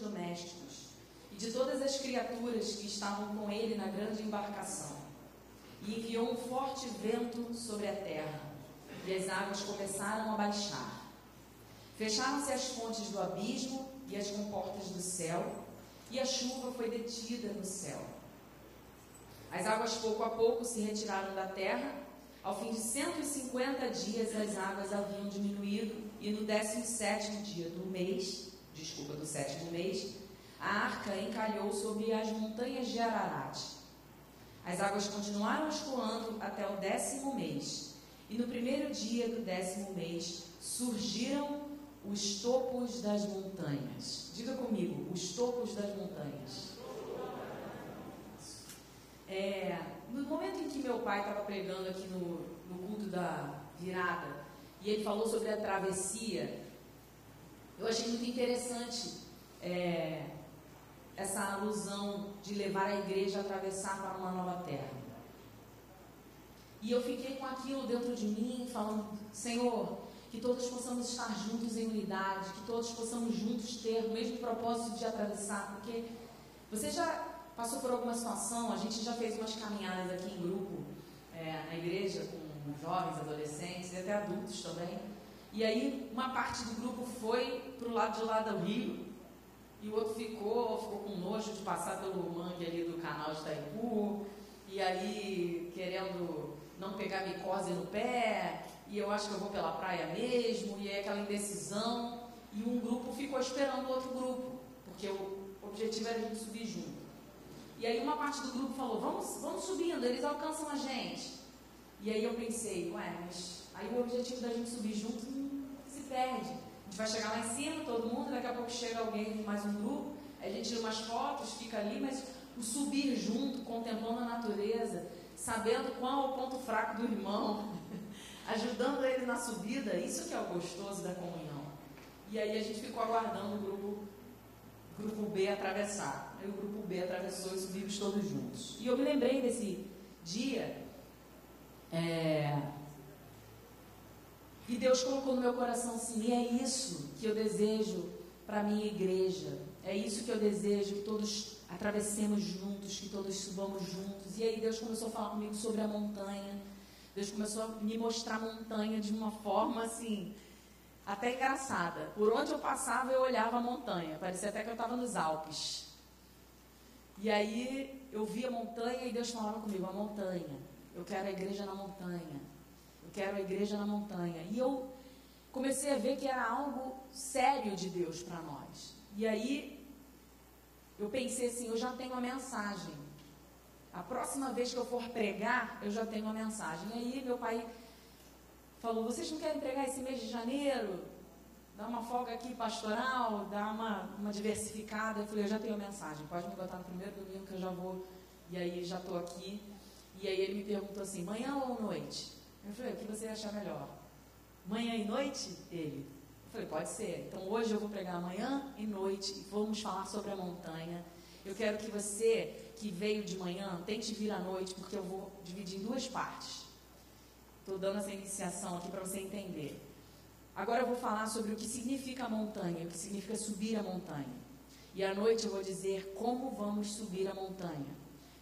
domésticos e de todas as criaturas que estavam com ele na grande embarcação. E enviou um forte vento sobre a terra, e as águas começaram a baixar. Fecharam-se as fontes do abismo e as comportas do céu, e a chuva foi detida no céu. As águas pouco a pouco se retiraram da terra. Ao fim de 150 dias, as águas haviam diminuído, e no 17 dia do mês, desculpa, do sétimo mês, a arca encalhou sobre as montanhas de Ararat. As águas continuaram escoando até o décimo mês, e no primeiro dia do décimo mês surgiram os topos das montanhas. Diga comigo, os topos das montanhas. É, no momento em que meu pai estava pregando aqui no, no culto da virada, e ele falou sobre a travessia, eu achei muito interessante é, essa alusão de levar a igreja a atravessar para uma nova terra. E eu fiquei com aquilo dentro de mim, falando: Senhor, que todos possamos estar juntos em unidade, que todos possamos juntos ter o mesmo propósito de atravessar, porque você já passou por alguma situação, a gente já fez umas caminhadas aqui em grupo é, na igreja com jovens, adolescentes e até adultos também. E aí uma parte do grupo foi para o lado de lá do rio. E o outro ficou, ficou com nojo de passar pelo mangue ali do canal de Itaipu e aí querendo não pegar micose no pé. E eu acho que eu vou pela praia mesmo. E aí aquela indecisão. E um grupo ficou esperando o outro grupo porque o objetivo era a gente subir junto. E aí uma parte do grupo falou, vamos, vamos subindo, eles alcançam a gente. E aí eu pensei, ué, mas aí o objetivo da gente subir junto perde. A gente vai chegar lá em cima, todo mundo, daqui a pouco chega alguém de mais um grupo, a gente tira umas fotos, fica ali, mas o subir junto, contemplando a natureza, sabendo qual é o ponto fraco do irmão, ajudando ele na subida, isso que é o gostoso da comunhão. E aí a gente ficou aguardando o grupo, grupo B atravessar. Aí o grupo B atravessou e subimos todos juntos. E eu me lembrei desse dia. É, e Deus colocou no meu coração assim: e é isso que eu desejo para a minha igreja. É isso que eu desejo que todos atravessemos juntos, que todos subamos juntos. E aí Deus começou a falar comigo sobre a montanha. Deus começou a me mostrar a montanha de uma forma assim, até engraçada. Por onde eu passava, eu olhava a montanha. Parecia até que eu estava nos Alpes. E aí eu vi a montanha e Deus falava comigo, a montanha. Eu quero a igreja na montanha. Quero a igreja na montanha. E eu comecei a ver que era algo sério de Deus para nós. E aí eu pensei assim, eu já tenho a mensagem. A próxima vez que eu for pregar, eu já tenho a mensagem. E aí meu pai falou, vocês não querem pregar esse mês de janeiro? dá uma folga aqui pastoral, dá uma, uma diversificada. Eu falei, eu já tenho mensagem, pode me botar no primeiro domingo que eu já vou, e aí já estou aqui. E aí ele me perguntou assim, manhã ou noite? Eu falei, o que você achar melhor? Manhã e noite? Ele. Eu falei, pode ser. Então hoje eu vou pregar manhã e noite e vamos falar sobre a montanha. Eu quero que você que veio de manhã tente vir à noite, porque eu vou dividir em duas partes. Estou dando essa iniciação aqui para você entender. Agora eu vou falar sobre o que significa a montanha, o que significa subir a montanha. E à noite eu vou dizer como vamos subir a montanha.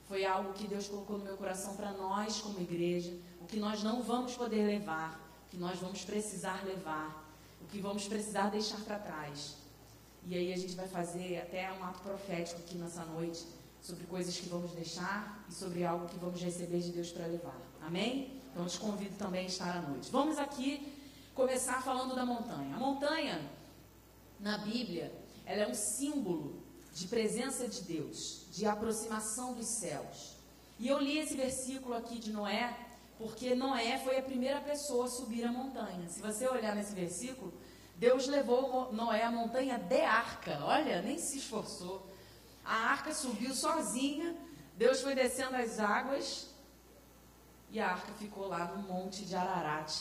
Foi algo que Deus colocou no meu coração para nós, como igreja, que nós não vamos poder levar, que nós vamos precisar levar, o que vamos precisar deixar para trás. E aí a gente vai fazer até um ato profético aqui nessa noite sobre coisas que vamos deixar e sobre algo que vamos receber de Deus para levar. Amém? Então te convido também a estar à noite. Vamos aqui começar falando da montanha. A montanha, na Bíblia, ela é um símbolo de presença de Deus, de aproximação dos céus. E eu li esse versículo aqui de Noé, porque Noé foi a primeira pessoa a subir a montanha. Se você olhar nesse versículo, Deus levou Noé à montanha de arca. Olha, nem se esforçou. A arca subiu sozinha, Deus foi descendo as águas e a arca ficou lá no monte de Ararat.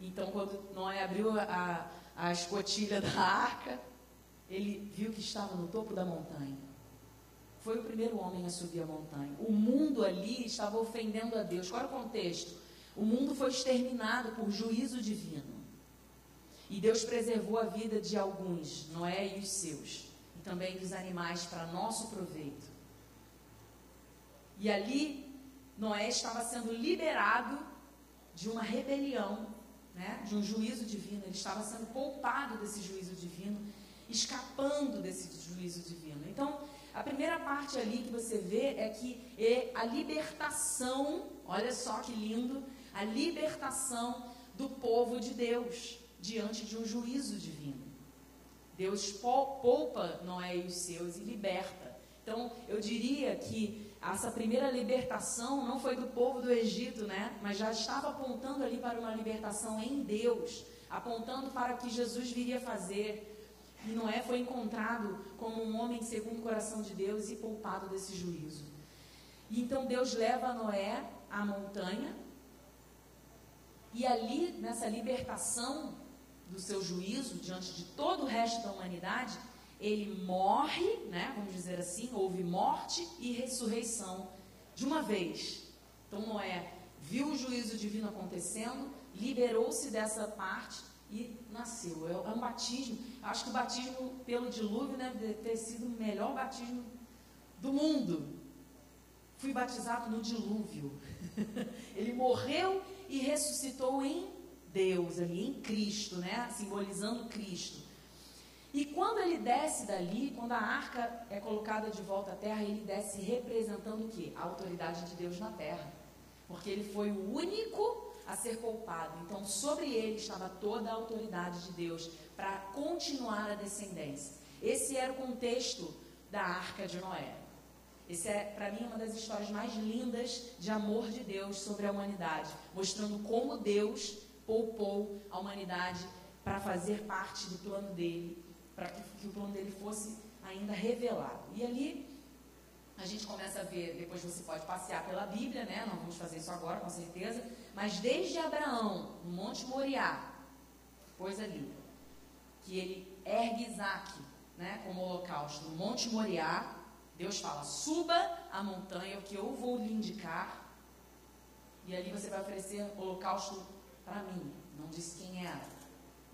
Então, quando Noé abriu a, a escotilha da arca, ele viu que estava no topo da montanha. Foi o primeiro homem a subir a montanha. O mundo ali estava ofendendo a Deus. Qual é o contexto? O mundo foi exterminado por juízo divino. E Deus preservou a vida de alguns, Noé e os seus. e também dos animais para nosso proveito. E ali Noé estava sendo liberado de uma rebelião, né, de um juízo divino. Ele estava sendo poupado desse juízo divino, escapando desse juízo divino. Então, a primeira parte ali que você vê é que é a libertação, olha só que lindo, a libertação do povo de Deus diante de um juízo divino. Deus poupa Noé e os seus e liberta. Então, eu diria que essa primeira libertação não foi do povo do Egito, né? Mas já estava apontando ali para uma libertação em Deus, apontando para o que Jesus viria fazer. E Noé foi encontrado como um homem segundo o coração de Deus e poupado desse juízo. E então Deus leva Noé à montanha. E ali, nessa libertação do seu juízo diante de todo o resto da humanidade, ele morre, né, vamos dizer assim, houve morte e ressurreição de uma vez. Então Noé viu o juízo divino acontecendo, liberou-se dessa parte e nasceu. É, um batismo. Acho que o batismo pelo dilúvio deve ter sido o melhor batismo do mundo. Fui batizado no dilúvio. ele morreu e ressuscitou em Deus, ali em Cristo, né? Simbolizando Cristo. E quando ele desce dali, quando a arca é colocada de volta à terra, ele desce representando o quê? A autoridade de Deus na terra. Porque ele foi o único a ser poupado. Então, sobre ele estava toda a autoridade de Deus para continuar a descendência. Esse era o contexto da arca de Noé. Esse é, para mim, uma das histórias mais lindas de amor de Deus sobre a humanidade, mostrando como Deus poupou a humanidade para fazer parte do plano dele para que, que, o plano dele fosse ainda revelado. E ali a gente começa a ver, depois você pode passear pela Bíblia, né? Não vamos fazer isso agora, com certeza, mas desde Abraão, no Monte Moriá, pois ali, que ele ergue Isaac, né, como holocausto, no Monte Moriá, Deus fala: suba a montanha, que eu vou lhe indicar, e ali você vai oferecer holocausto para mim. Não disse quem era,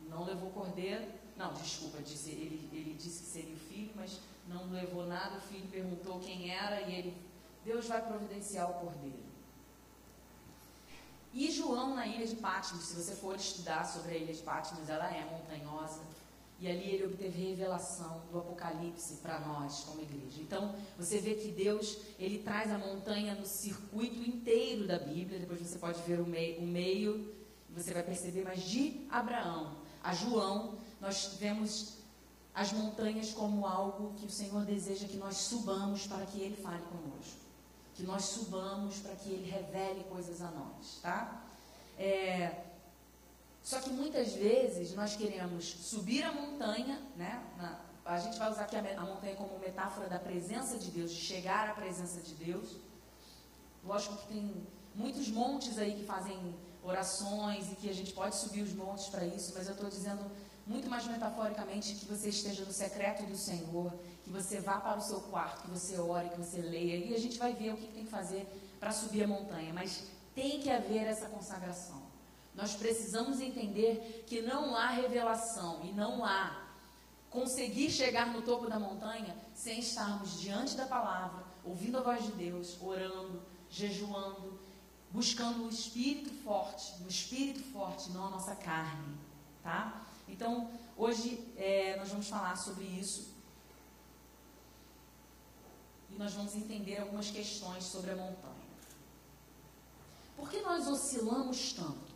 não levou cordeiro, não, desculpa, disse, ele, ele disse que seria o filho, mas não levou nada. O filho perguntou quem era e ele, Deus vai providenciar o cordeiro. E João na ilha de Patmos, se você for estudar sobre a ilha de Patmos, ela é montanhosa. E ali ele obteve revelação do Apocalipse para nós como igreja. Então, você vê que Deus, ele traz a montanha no circuito inteiro da Bíblia. Depois você pode ver o meio, o meio você vai perceber, mas de Abraão a João, nós vemos as montanhas como algo que o Senhor deseja que nós subamos para que Ele fale conosco. Que nós subamos para que Ele revele coisas a nós, tá? É, só que muitas vezes nós queremos subir a montanha, né? Na, a gente vai usar aqui a, a, montanha como metáfora da presença de Deus, de chegar à presença de Deus. Lógico que tem muitos montes aí que fazem orações e que a gente pode subir os montes para isso, mas eu estou dizendo muito mais metaforicamente que você esteja no secreto do Senhor, que você vá para o seu quarto, que você ore, que você leia, e a gente vai ver o que tem que fazer para subir a montanha, mas tem que haver essa consagração. Nós precisamos entender que não há revelação e não há conseguir chegar no topo da montanha sem estarmos diante da palavra, ouvindo a voz de Deus, orando, jejuando, buscando o espírito forte, no espírito forte, não a nossa carne, tá? Então, hoje é, nós vamos falar sobre isso e nós vamos entender algumas questões sobre a montanha. Por que nós oscilamos tanto?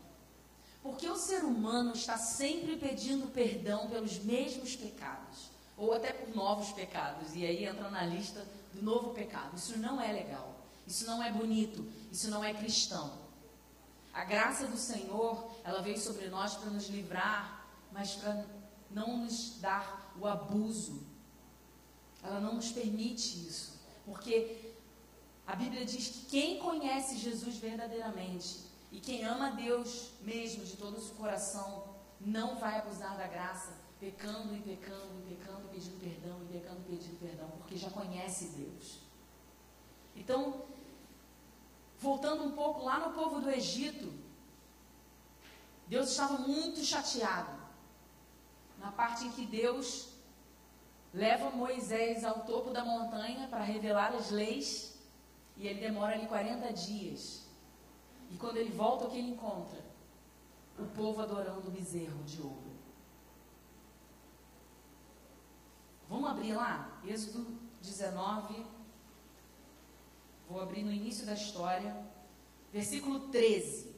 Porque o ser humano está sempre pedindo perdão pelos mesmos pecados, ou até por novos pecados, e aí entra na lista do novo pecado. Isso não é legal, isso não é bonito, isso não é cristão. A graça do Senhor, ela veio sobre nós para nos livrar mas para não nos dar o abuso. Ela não nos permite isso. Porque a Bíblia diz que quem conhece Jesus verdadeiramente e quem ama Deus mesmo de todo o seu coração não vai abusar da graça, pecando e pecando e pecando, pedindo perdão e pecando e pedindo perdão, porque já conhece Deus. Então, voltando um pouco lá no povo do Egito, Deus estava muito chateado na parte em que Deus leva Moisés ao topo da montanha para revelar as leis e ele demora ali 40 dias. E quando ele volta, o que ele encontra? O povo adorando o bezerro de ouro. Vamos abrir lá? Êxodo 19. Vou abrir no início da história. Versículo 13.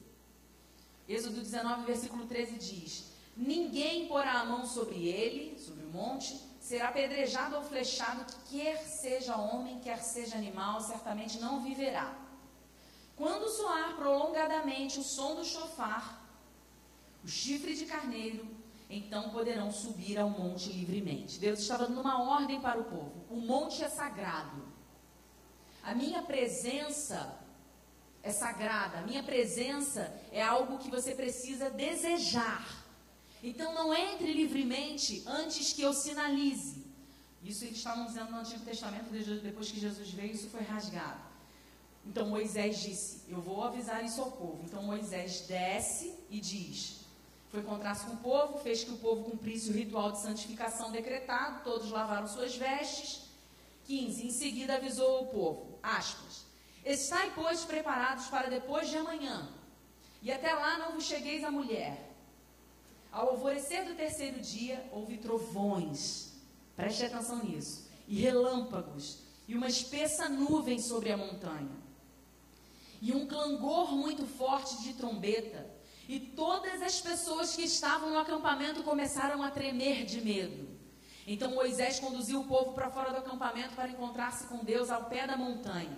Êxodo 19, versículo 13 diz: Ninguém porá a mão sobre ele, sobre o monte, será apedrejado ou flechado, quer seja homem, quer seja animal, certamente não viverá. Quando soar prolongadamente o som do chofar, o chifre de carneiro, então poderão subir ao monte livremente. Deus estava dando uma ordem para o povo. O monte é sagrado. A minha presença é sagrada. A minha presença é algo que você precisa desejar. Então não entre livremente antes que eu sinalize. Isso eles estavam dizendo no Antigo Testamento, depois que Jesus veio, isso foi rasgado. Então Moisés disse: Eu vou avisar isso ao povo. Então Moisés desce e diz: Foi encontrar-se com o povo, fez que o povo cumprisse o ritual de santificação decretado, todos lavaram suas vestes. 15. Em seguida avisou o povo: aspas, Estai, pois, preparados para depois de amanhã, e até lá não vos chegueis a mulher ao alvorecer do terceiro dia, houve trovões. Preste atenção nisso. E relâmpagos. E uma espessa nuvem sobre a montanha. E um clangor muito forte de trombeta. E todas as pessoas que estavam no acampamento começaram a tremer de medo. Então Moisés conduziu o povo para fora do acampamento para encontrar-se com Deus ao pé da montanha.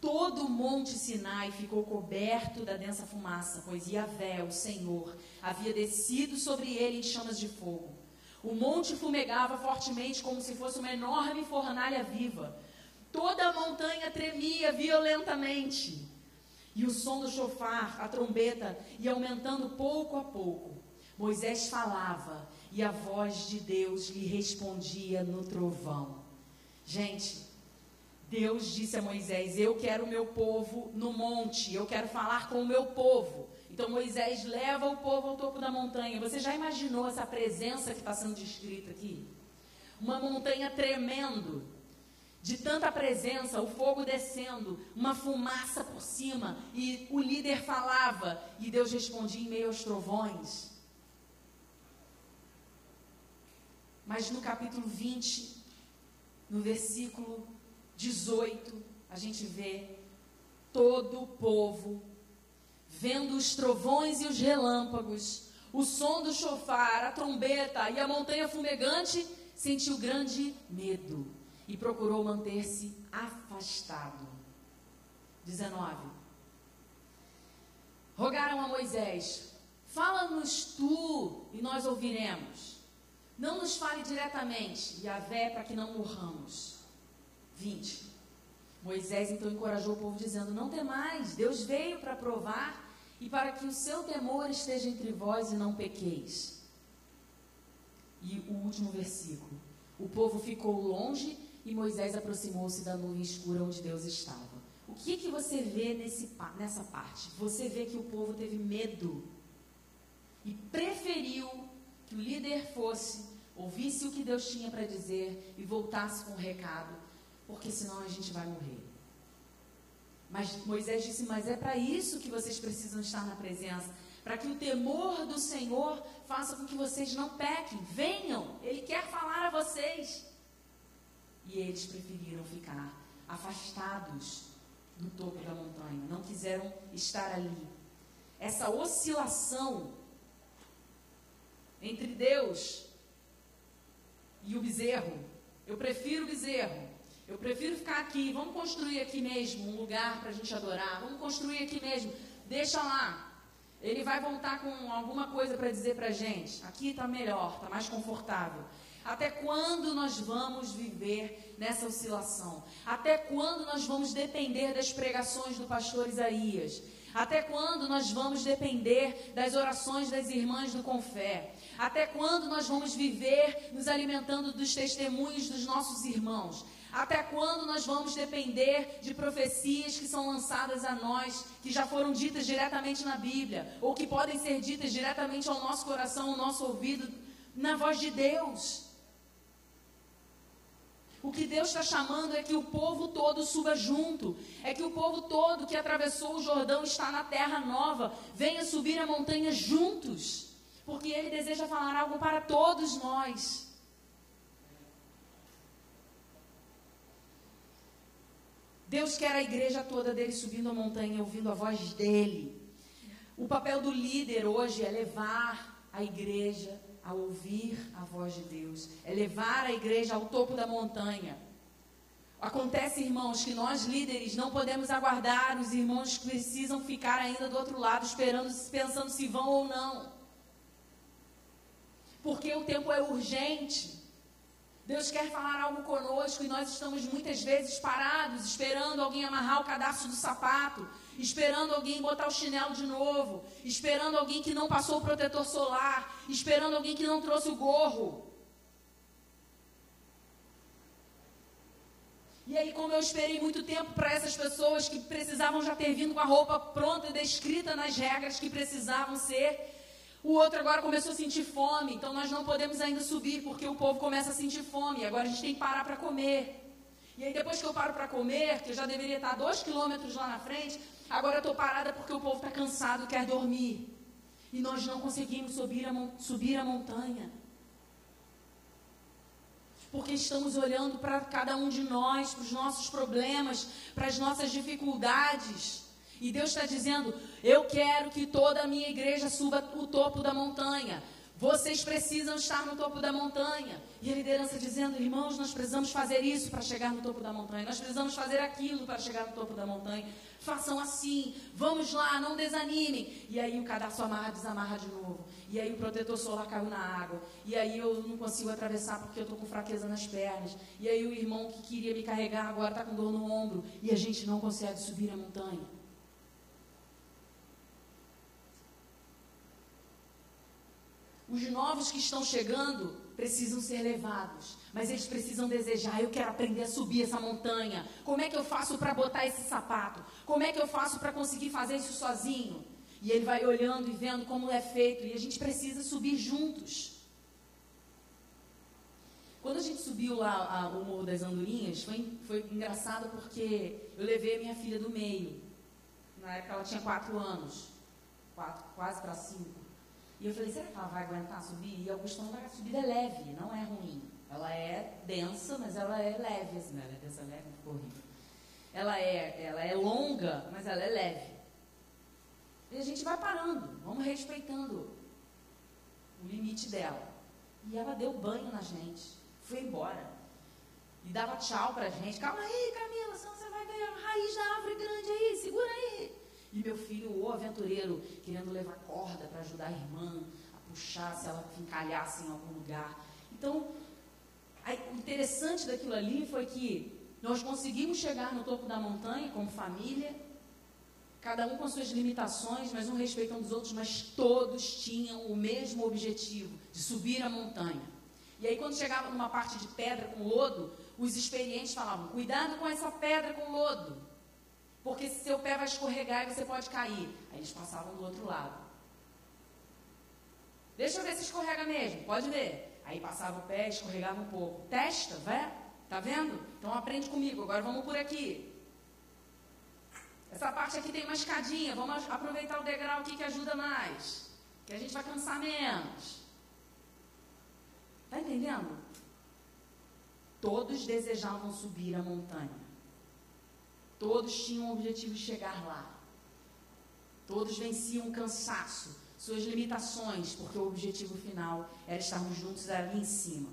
Todo o monte Sinai ficou coberto da densa fumaça, pois Yahvé, o Senhor, havia descido sobre ele em chamas de fogo. O monte fumegava fortemente como se fosse uma enorme fornalha viva. Toda a montanha tremia violentamente. E o som do chofar, a trombeta, ia aumentando pouco a pouco. Moisés falava e a voz de Deus lhe respondia no trovão. Gente, Deus disse a Moisés: Eu quero o meu povo no monte, eu quero falar com o meu povo. Então Moisés leva o povo ao topo da montanha. Você já imaginou essa presença que está sendo descrita aqui? Uma montanha tremendo, de tanta presença, o fogo descendo, uma fumaça por cima, e o líder falava, e Deus respondia em meio aos trovões. Mas no capítulo 20, no versículo 18, a gente vê todo o povo vendo os trovões e os relâmpagos, o som do chofar, a trombeta e a montanha fumegante, sentiu grande medo e procurou manter-se afastado. 19. Rogaram a Moisés: Fala-nos tu e nós ouviremos. Não nos fale diretamente, e a vé para que não morramos. 20. Moisés então encorajou o povo dizendo: Não temais, Deus veio para provar e para que o seu temor esteja entre vós e não pequeis. E o último versículo: O povo ficou longe e Moisés aproximou-se da nuvem escura onde Deus estava. O que que você vê nesse, nessa parte? Você vê que o povo teve medo e preferiu que o líder fosse, ouvisse o que Deus tinha para dizer e voltasse com o recado porque senão a gente vai morrer. Mas Moisés disse: Mas é para isso que vocês precisam estar na presença, para que o temor do Senhor faça com que vocês não pequem. Venham, Ele quer falar a vocês. E eles preferiram ficar afastados do topo da montanha, não quiseram estar ali. Essa oscilação entre Deus e o bezerro. Eu prefiro o bezerro. Eu prefiro ficar aqui. Vamos construir aqui mesmo um lugar para a gente adorar. Vamos construir aqui mesmo. Deixa lá. Ele vai voltar com alguma coisa para dizer para a gente. Aqui está melhor, está mais confortável. Até quando nós vamos viver nessa oscilação? Até quando nós vamos depender das pregações do pastor Isaías? Até quando nós vamos depender das orações das irmãs do Confé? Até quando nós vamos viver nos alimentando dos testemunhos dos nossos irmãos? Até quando nós vamos depender de profecias que são lançadas a nós, que já foram ditas diretamente na Bíblia, ou que podem ser ditas diretamente ao nosso coração, ao nosso ouvido, na voz de Deus? O que Deus está chamando é que o povo todo suba junto. É que o povo todo que atravessou o Jordão está na terra nova. Venha subir a montanha juntos. Porque Ele deseja falar algo para todos nós. Deus quer a igreja toda dele subindo a montanha, ouvindo a voz dele. O papel do líder hoje é levar a igreja a ouvir a voz de Deus, é levar a igreja ao topo da montanha. Acontece, irmãos, que nós líderes não podemos aguardar os irmãos que precisam ficar ainda do outro lado, esperando, pensando se vão ou não. Porque o tempo é urgente. Deus quer falar algo conosco e nós estamos muitas vezes parados, esperando alguém amarrar o cadastro do sapato, esperando alguém botar o chinelo de novo, esperando alguém que não passou o protetor solar, esperando alguém que não trouxe o gorro. E aí, como eu esperei muito tempo para essas pessoas que precisavam já ter vindo com a roupa pronta e descrita nas regras que precisavam ser, o outro agora começou a sentir fome, então nós não podemos ainda subir, porque o povo começa a sentir fome. Agora a gente tem que parar para comer. E aí depois que eu paro para comer, que eu já deveria estar dois quilômetros lá na frente, agora eu estou parada porque o povo está cansado, quer dormir. E nós não conseguimos subir a, subir a montanha. Porque estamos olhando para cada um de nós, para os nossos problemas, para as nossas dificuldades. E Deus está dizendo: Eu quero que toda a minha igreja suba o topo da montanha. Vocês precisam estar no topo da montanha. E a liderança dizendo: Irmãos, nós precisamos fazer isso para chegar no topo da montanha. Nós precisamos fazer aquilo para chegar no topo da montanha. Façam assim. Vamos lá, não desanimem. E aí o cadastro amarra, desamarra de novo. E aí o protetor solar caiu na água. E aí eu não consigo atravessar porque eu estou com fraqueza nas pernas. E aí o irmão que queria me carregar agora está com dor no ombro. E a gente não consegue subir a montanha. Os novos que estão chegando precisam ser levados, mas eles precisam desejar. Eu quero aprender a subir essa montanha. Como é que eu faço para botar esse sapato? Como é que eu faço para conseguir fazer isso sozinho? E ele vai olhando e vendo como é feito, e a gente precisa subir juntos. Quando a gente subiu lá a, o Morro das Andorinhas, foi, foi engraçado porque eu levei a minha filha do meio. Na época ela tinha quatro anos, quatro, quase para cinco. E eu falei, será que ela vai aguentar subir? E a questão da subida é leve, não é ruim. Ela é densa, mas ela é leve, assim, ela é densa, leve, ficou horrível. Ela é, ela é longa, mas ela é leve. E a gente vai parando, vamos respeitando o limite dela. E ela deu banho na gente, foi embora. E dava tchau pra gente. Calma aí, Camila, senão você vai ganhar uma raiz da árvore grande aí, segura aí. E meu filho, o aventureiro, querendo levar corda para ajudar a irmã a puxar se ela encalhasse em algum lugar. Então, o interessante daquilo ali foi que nós conseguimos chegar no topo da montanha como família, cada um com suas limitações, mas um respeitando os outros, mas todos tinham o mesmo objetivo, de subir a montanha. E aí, quando chegava numa parte de pedra com lodo, os experientes falavam: cuidado com essa pedra com lodo. Porque se seu pé vai escorregar e você pode cair. Aí eles passavam do outro lado. Deixa eu ver se escorrega mesmo. Pode ver. Aí passava o pé, escorregava um pouco. Testa, vai. Tá vendo? Então aprende comigo. Agora vamos por aqui. Essa parte aqui tem uma escadinha. Vamos aproveitar o degrau aqui que ajuda mais. Que a gente vai cansar menos. Tá entendendo? Todos desejavam subir a montanha. Todos tinham o objetivo de chegar lá. Todos venciam o cansaço, suas limitações, porque o objetivo final era estarmos juntos ali em cima.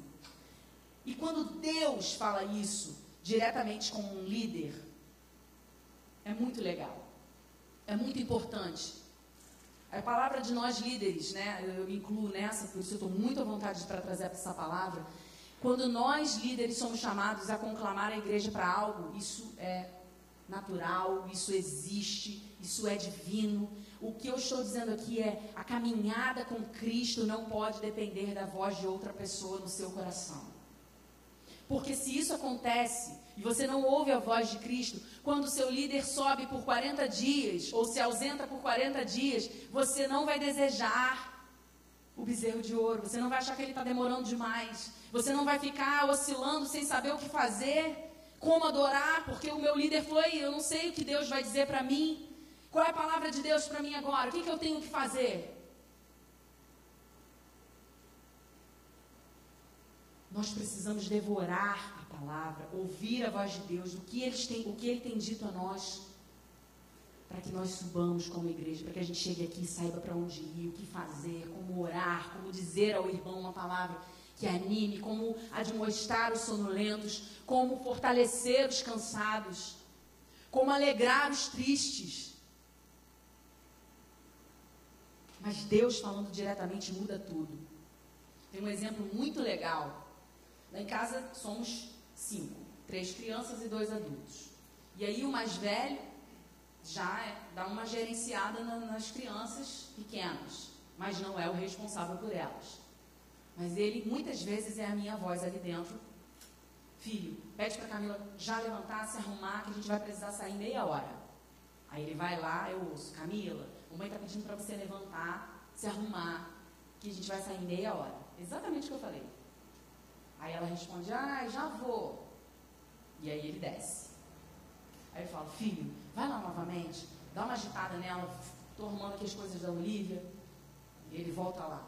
E quando Deus fala isso diretamente com um líder, é muito legal. É muito importante. A palavra de nós líderes, né? Eu me incluo nessa, por isso eu estou muito à vontade para trazer essa palavra. Quando nós líderes somos chamados a conclamar a igreja para algo, isso é natural, isso existe, isso é divino. O que eu estou dizendo aqui é: a caminhada com Cristo não pode depender da voz de outra pessoa no seu coração. Porque se isso acontece e você não ouve a voz de Cristo, quando o seu líder sobe por 40 dias ou se ausenta por 40 dias, você não vai desejar o bezerro de ouro. Você não vai achar que ele está demorando demais. Você não vai ficar oscilando sem saber o que fazer, como adorar, porque o meu líder foi, eu não sei o que Deus vai dizer para mim. Qual é a palavra de Deus para mim agora? O que, que eu tenho que fazer? Nós precisamos devorar a palavra, ouvir a voz de Deus, o que, eles têm, o que Ele tem dito a nós para que nós subamos como igreja, para que a gente chegue aqui e saiba para onde ir, o que fazer, como orar, como dizer ao irmão uma palavra que anime, como admoestar os sonolentos, como fortalecer os cansados, como alegrar os tristes. Mas Deus falando diretamente muda tudo. Tem um exemplo muito legal. Lá em casa somos cinco, três crianças e dois adultos. E aí o mais velho já é, dá uma gerenciada na, nas crianças pequenas, mas não é o responsável por elas. Mas ele muitas vezes é a minha voz ali dentro. Filho, pede para Camila já levantar, se arrumar, que a gente vai precisar sair meia hora. Aí ele vai lá, eu ouço, Camila, mamãe está pedindo para você levantar, se arrumar, que a gente vai sair meia hora. Exatamente o que eu falei. Aí ela responde, ah, já vou. E aí ele desce. Aí eu falo, filho, vai lá novamente, dá uma agitada nela, estou arrumando aqui as coisas da Olivia. E ele volta lá.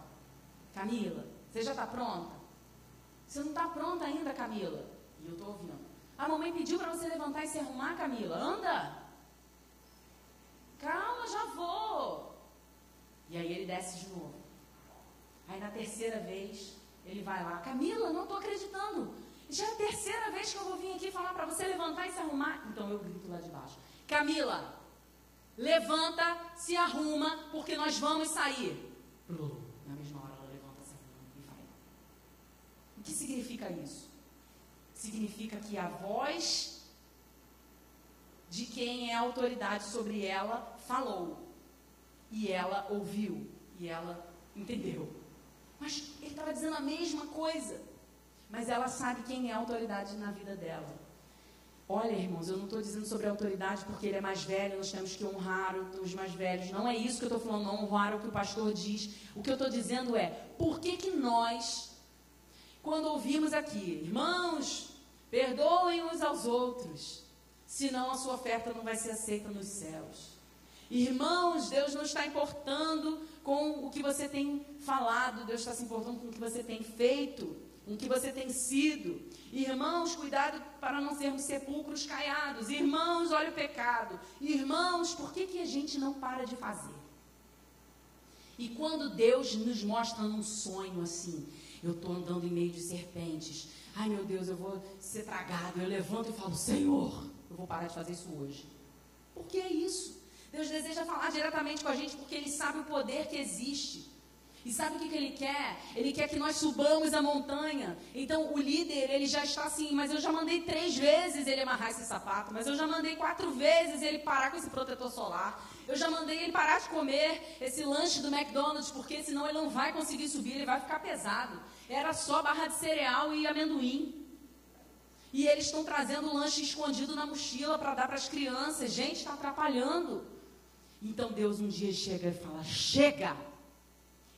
Camila, você já está pronta? Você não está pronta ainda, Camila. E eu estou ouvindo. A mamãe pediu para você levantar e se arrumar, Camila. Anda! Calma, já vou. E aí ele desce de novo. Aí na terceira vez, ele vai lá. Camila, não estou acreditando. Já é a terceira vez que eu vou vir aqui falar para você levantar e se arrumar. Então eu grito lá de baixo. Camila, levanta, se arruma, porque nós vamos sair. Na mesma hora ela levanta, se arruma e vai. O que significa isso? Significa que a voz de quem é autoridade sobre ela falou. E ela ouviu. E ela entendeu. Mas ele estava dizendo a mesma coisa. Mas ela sabe quem é a autoridade na vida dela. Olha, irmãos, eu não estou dizendo sobre a autoridade porque ele é mais velho, nós temos que honrar os mais velhos. Não é isso que eu estou falando, não honrar o que o pastor diz. O que eu estou dizendo é, por que, que nós, quando ouvimos aqui, irmãos, perdoem uns aos outros, senão a sua oferta não vai ser aceita nos céus. Irmãos, Deus não está importando com o que você tem falado, Deus está se importando com o que você tem feito com que você tem sido. Irmãos, cuidado para não sermos sepulcros caiados. Irmãos, olha o pecado. Irmãos, por que, que a gente não para de fazer? E quando Deus nos mostra num sonho assim, eu estou andando em meio de serpentes. Ai meu Deus, eu vou ser tragado. Eu levanto e falo, Senhor, eu vou parar de fazer isso hoje. Por que é isso? Deus deseja falar diretamente com a gente porque Ele sabe o poder que existe. E sabe o que, que ele quer? Ele quer que nós subamos a montanha. Então o líder, ele já está assim, mas eu já mandei três vezes ele amarrar esse sapato, mas eu já mandei quatro vezes ele parar com esse protetor solar. Eu já mandei ele parar de comer esse lanche do McDonald's, porque senão ele não vai conseguir subir, ele vai ficar pesado. Era só barra de cereal e amendoim. E eles estão trazendo lanche escondido na mochila para dar para as crianças. Gente, está atrapalhando. Então Deus um dia chega e fala: Chega!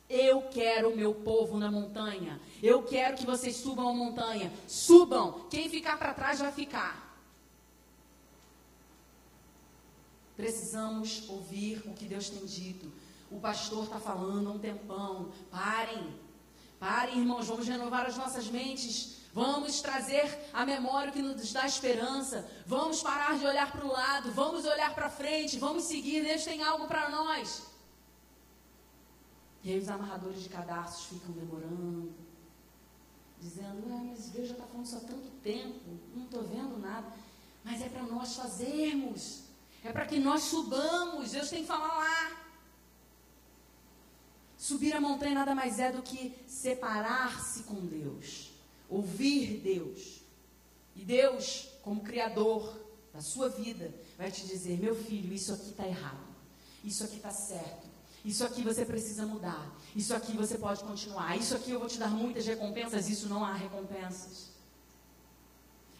Eu quero o meu povo na montanha. Eu quero que vocês subam a montanha. Subam. Quem ficar para trás vai ficar. Precisamos ouvir o que Deus tem dito. O pastor está falando há um tempão. Parem. Parem, irmãos. Vamos renovar as nossas mentes. Vamos trazer a memória que nos dá esperança. Vamos parar de olhar para o lado. Vamos olhar para frente. Vamos seguir. Deus tem algo para nós. E aí os amarradores de cadastros ficam demorando, dizendo, Ué, mas Deus já está falando há tanto tempo, não estou vendo nada. Mas é para nós fazermos, é para que nós subamos, Deus tem que falar lá. Subir a montanha nada mais é do que separar-se com Deus, ouvir Deus. E Deus, como Criador da sua vida, vai te dizer: meu filho, isso aqui está errado, isso aqui está certo. Isso aqui você precisa mudar. Isso aqui você pode continuar. Isso aqui eu vou te dar muitas recompensas. Isso não há recompensas.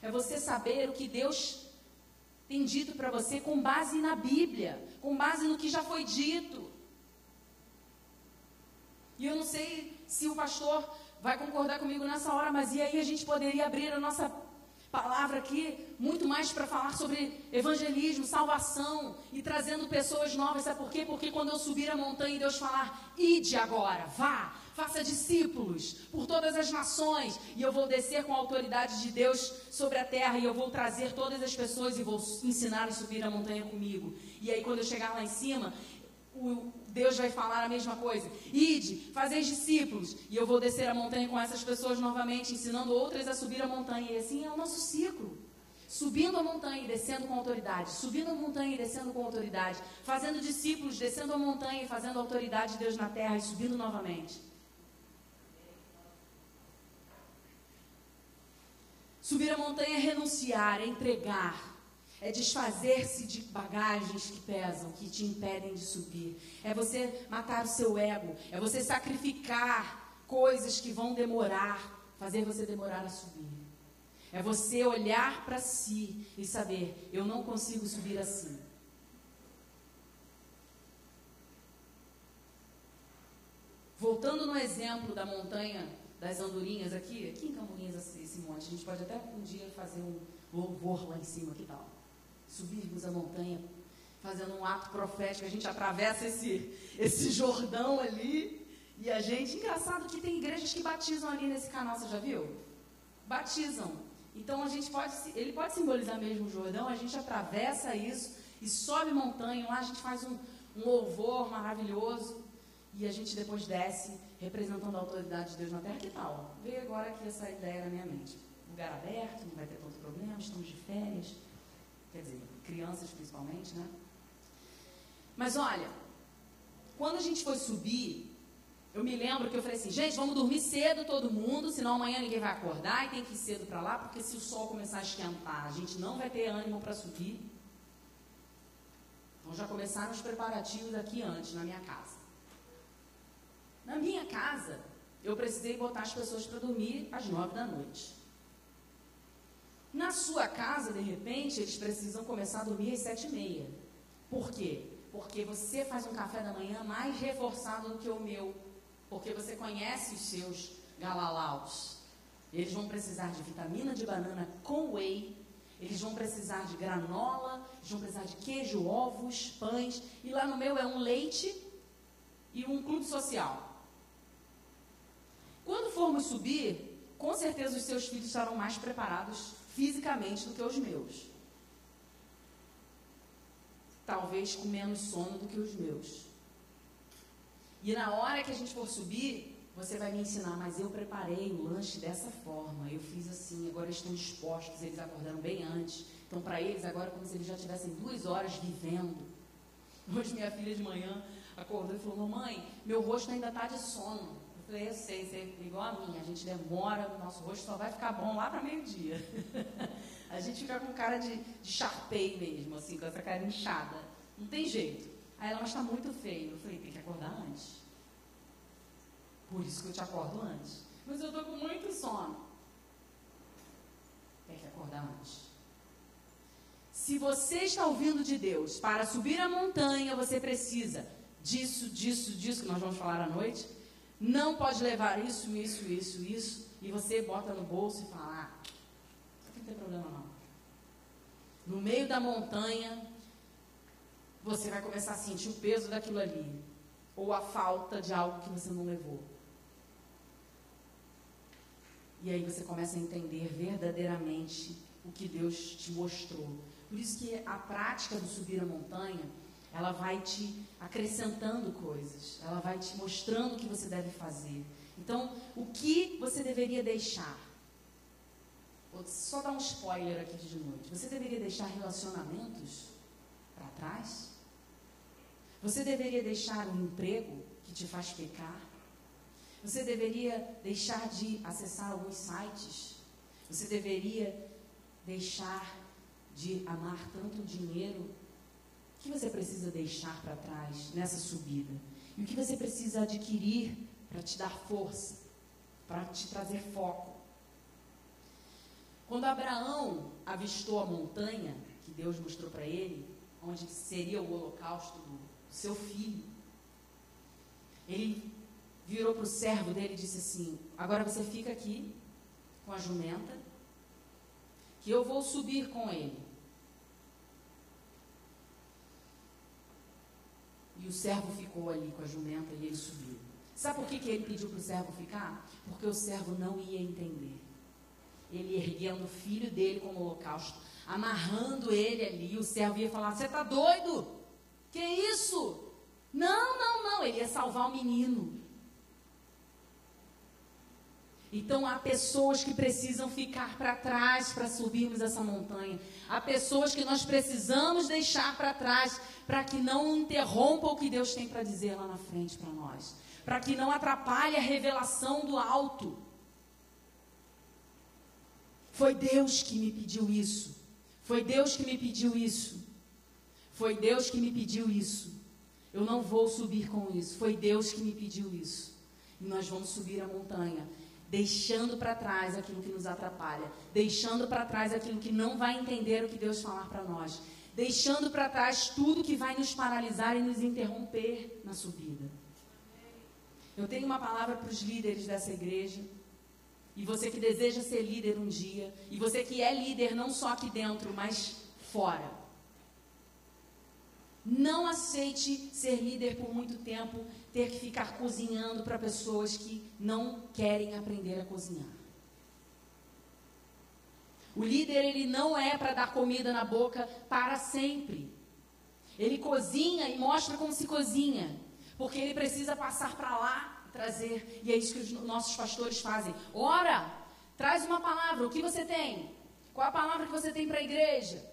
É você saber o que Deus tem dito para você com base na Bíblia, com base no que já foi dito. E eu não sei se o pastor vai concordar comigo nessa hora, mas e aí a gente poderia abrir a nossa palavra aqui muito mais para falar sobre evangelismo, salvação e trazendo pessoas novas. Sabe por quê? Porque quando eu subir a montanha e Deus falar, ide agora, vá, faça discípulos por todas as nações, e eu vou descer com a autoridade de Deus sobre a terra, e eu vou trazer todas as pessoas e vou ensinar a subir a montanha comigo. E aí, quando eu chegar lá em cima, o Deus vai falar a mesma coisa. Ide, fazeis discípulos. E eu vou descer a montanha com essas pessoas novamente, ensinando outras a subir a montanha. E assim é o nosso ciclo. Subindo a montanha e descendo com autoridade. Subindo a montanha e descendo com autoridade. Fazendo discípulos, descendo a montanha e fazendo a autoridade de Deus na terra e subindo novamente. Subir a montanha é renunciar, é entregar, é desfazer-se de bagagens que pesam, que te impedem de subir. É você matar o seu ego. É você sacrificar coisas que vão demorar, fazer você demorar a subir. É você olhar para si e saber: eu não consigo subir assim. Voltando no exemplo da montanha das andorinhas aqui, aqui em Cambuinhas esse monte, a gente pode até um dia fazer um louvor lá em cima, que tal? subirmos a montanha, fazendo um ato profético, a gente atravessa esse, esse Jordão ali, e a gente, engraçado que tem igrejas que batizam ali nesse canal, você já viu? Batizam. Então a gente pode, ele pode simbolizar mesmo o Jordão, a gente atravessa isso e sobe montanha, lá a gente faz um, um louvor maravilhoso e a gente depois desce representando a autoridade de Deus na terra. Que tal? Veio agora aqui essa ideia na minha mente. Lugar aberto, não vai ter tanto problema, estamos de férias quer dizer, crianças principalmente, né? Mas olha, quando a gente foi subir, eu me lembro que eu falei assim, gente, vamos dormir cedo todo mundo, senão amanhã ninguém vai acordar e tem que ir cedo para lá, porque se o sol começar a esquentar, a gente não vai ter ânimo para subir. Então já começaram os preparativos aqui antes, na minha casa. Na minha casa, eu precisei botar as pessoas para dormir às nove da noite. Na sua casa, de repente, eles precisam começar a dormir às sete e meia. Por quê? Porque você faz um café da manhã mais reforçado do que o meu. Porque você conhece os seus galalaus. Eles vão precisar de vitamina de banana com whey. Eles vão precisar de granola. Eles vão precisar de queijo, ovos, pães. E lá no meu é um leite e um clube social. Quando formos subir, com certeza os seus filhos estarão mais preparados fisicamente do que os meus. Talvez com menos sono do que os meus. E na hora que a gente for subir, você vai me ensinar, mas eu preparei o lanche dessa forma, eu fiz assim, agora eles estão dispostos, eles acordaram bem antes. Então, para eles, agora é como se eles já tivessem duas horas vivendo. Hoje, minha filha de manhã acordou e falou: Mamãe, meu rosto ainda está de sono. Eu sei, você é igual a mim, a gente demora, o nosso rosto só vai ficar bom lá para meio-dia. a gente fica com cara de, de charpei mesmo, assim, com essa cara inchada. Não tem jeito. Aí ela, mas está muito feio. Eu falei, tem que acordar antes. Por isso que eu te acordo antes. Mas eu estou com muito sono. Tem que acordar antes. Se você está ouvindo de Deus para subir a montanha, você precisa disso, disso, disso que nós vamos falar à noite não pode levar isso, isso, isso, isso, e você bota no bolso e fala, ah, não tem problema não. No meio da montanha, você vai começar a sentir o peso daquilo ali, ou a falta de algo que você não levou. E aí você começa a entender verdadeiramente o que Deus te mostrou. Por isso que a prática do subir a montanha ela vai te acrescentando coisas, ela vai te mostrando o que você deve fazer. Então, o que você deveria deixar? Vou só dar um spoiler aqui de noite. Você deveria deixar relacionamentos para trás? Você deveria deixar um emprego que te faz pecar? Você deveria deixar de acessar alguns sites? Você deveria deixar de amar tanto dinheiro o que você precisa deixar para trás nessa subida? E o que você precisa adquirir para te dar força, para te trazer foco? Quando Abraão avistou a montanha que Deus mostrou para ele, onde seria o holocausto do seu filho, ele virou para o servo dele e disse assim: Agora você fica aqui com a jumenta, que eu vou subir com ele. E o servo ficou ali com a jumenta e ele subiu. Sabe por que, que ele pediu para o servo ficar? Porque o servo não ia entender. Ele erguendo o filho dele como holocausto, amarrando ele ali, o servo ia falar: Você está doido? Que isso? Não, não, não. Ele ia salvar o menino. Então há pessoas que precisam ficar para trás para subirmos essa montanha. Há pessoas que nós precisamos deixar para trás para que não interrompa o que Deus tem para dizer lá na frente para nós. Para que não atrapalhe a revelação do alto. Foi Deus que me pediu isso. Foi Deus que me pediu isso. Foi Deus que me pediu isso. Eu não vou subir com isso. Foi Deus que me pediu isso. E nós vamos subir a montanha deixando para trás aquilo que nos atrapalha, deixando para trás aquilo que não vai entender o que Deus falar para nós, deixando para trás tudo que vai nos paralisar e nos interromper na subida. Eu tenho uma palavra para os líderes dessa igreja. E você que deseja ser líder um dia, e você que é líder não só aqui dentro, mas fora. Não aceite ser líder por muito tempo ter que ficar cozinhando para pessoas que não querem aprender a cozinhar. O líder, ele não é para dar comida na boca para sempre. Ele cozinha e mostra como se cozinha, porque ele precisa passar para lá trazer. E é isso que os nossos pastores fazem. Ora, traz uma palavra. O que você tem? Qual a palavra que você tem para a igreja?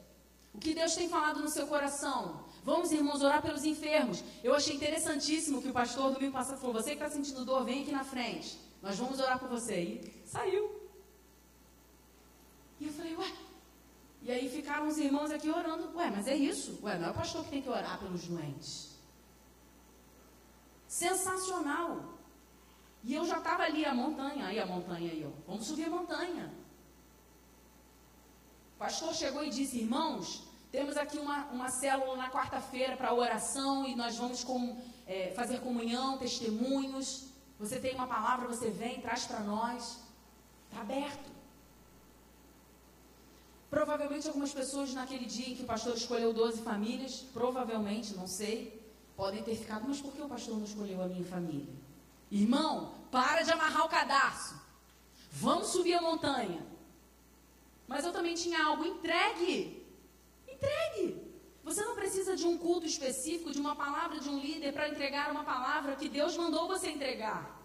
O que Deus tem falado no seu coração? Vamos, irmãos, orar pelos enfermos. Eu achei interessantíssimo que o pastor domingo passado falou: você que está sentindo dor, vem aqui na frente. Nós vamos orar por você. E saiu. E eu falei, ué. E aí ficaram os irmãos aqui orando. Ué, mas é isso. Ué, não é o pastor que tem que orar pelos doentes. Sensacional. E eu já estava ali, a montanha. Aí a montanha aí, ó. Vamos subir a montanha. O pastor chegou e disse, irmãos, temos aqui uma, uma célula na quarta-feira para oração e nós vamos com, é, fazer comunhão, testemunhos. Você tem uma palavra, você vem, traz para nós. Está aberto. Provavelmente algumas pessoas naquele dia em que o pastor escolheu 12 famílias, provavelmente, não sei, podem ter ficado, mas por que o pastor não escolheu a minha família? Irmão, para de amarrar o cadarço. Vamos subir a montanha. Mas eu também tinha algo entregue. Entregue. Você não precisa de um culto específico, de uma palavra de um líder para entregar uma palavra que Deus mandou você entregar.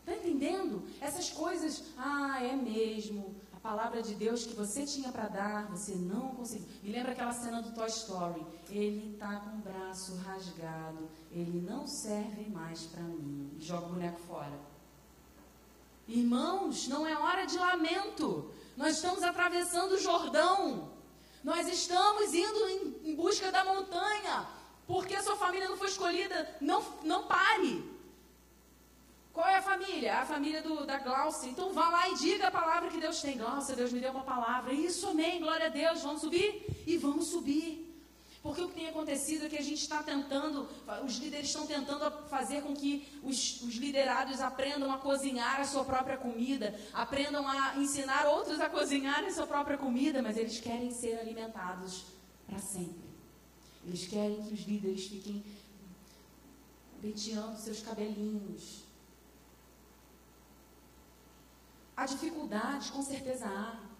Está entendendo? Essas coisas, ah, é mesmo. A palavra de Deus que você tinha para dar, você não conseguiu. Me lembra aquela cena do Toy Story. Ele está com o braço rasgado, ele não serve mais para mim. Joga o boneco fora. Irmãos, não é hora de lamento. Nós estamos atravessando o Jordão. Nós estamos indo em, em busca da montanha. Porque a sua família não foi escolhida. Não, não pare. Qual é a família? A família do, da Glaucia. Então vá lá e diga a palavra que Deus tem. Glaucia, Deus me deu uma palavra. Isso, amém. Glória a Deus. Vamos subir? E vamos subir. Porque o que tem acontecido é que a gente está tentando, os líderes estão tentando fazer com que os, os, liderados aprendam a cozinhar a sua própria comida, aprendam a ensinar outros a cozinhar a sua própria comida, mas eles querem ser alimentados para sempre. Eles querem que os líderes fiquem penteando seus cabelinhos. Há dificuldades, com certeza há.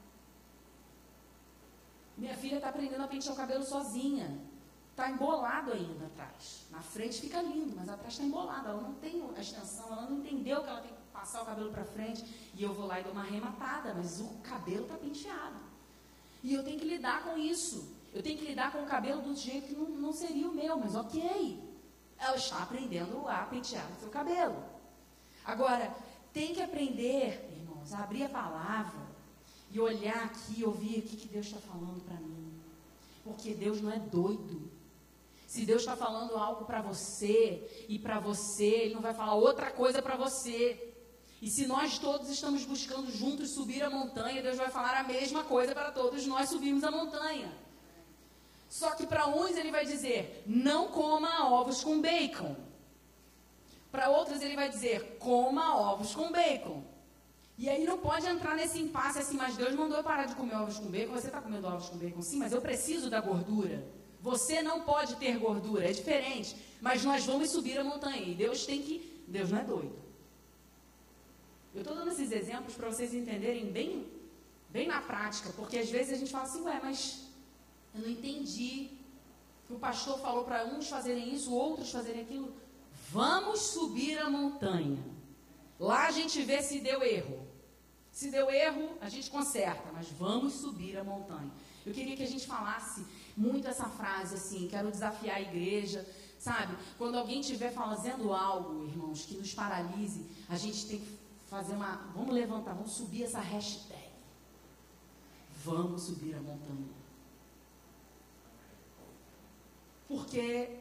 Minha filha está aprendendo a pentear o cabelo sozinha. Está embolado ainda atrás. Na frente fica lindo, mas atrás está embolado. Ela não tem a extensão, ela não entendeu que ela tem que passar o cabelo para frente. E eu vou lá e dou uma arrematada, mas o cabelo está penteado. E eu tenho que lidar com isso. Eu tenho que lidar com o cabelo do jeito que não, não seria o meu, mas ok. Ela está aprendendo a pentear o seu cabelo. Agora, tem que aprender, irmãos, a abrir a palavra e olhar aqui ouvir o que, Deus está falando para mim. Porque Deus não é doido. Se Deus está falando algo para você e para você, Ele não vai falar outra coisa para você. E se nós todos estamos buscando juntos subir a montanha, Deus vai falar a mesma coisa para todos nós subirmos a montanha. Só que para uns Ele vai dizer: não coma ovos com bacon. Para outras ele vai dizer, coma ovos com bacon. E aí não pode entrar nesse impasse assim, mas Deus mandou eu parar de comer ovos com bacon, você está comendo ovos com bacon sim, mas eu preciso da gordura. Você não pode ter gordura, é diferente. Mas nós vamos subir a montanha. E Deus tem que. Deus não é doido. Eu estou dando esses exemplos para vocês entenderem bem, bem na prática, porque às vezes a gente fala assim, ué, mas eu não entendi. Que o pastor falou para uns fazerem isso, outros fazerem aquilo. Vamos subir a montanha. Lá a gente vê se deu erro. Se deu erro, a gente conserta, mas vamos subir a montanha. Eu queria que a gente falasse muito essa frase assim, quero desafiar a igreja, sabe? Quando alguém estiver fazendo algo, irmãos, que nos paralise, a gente tem que fazer uma, vamos levantar, vamos subir essa hashtag. Vamos subir a montanha. Porque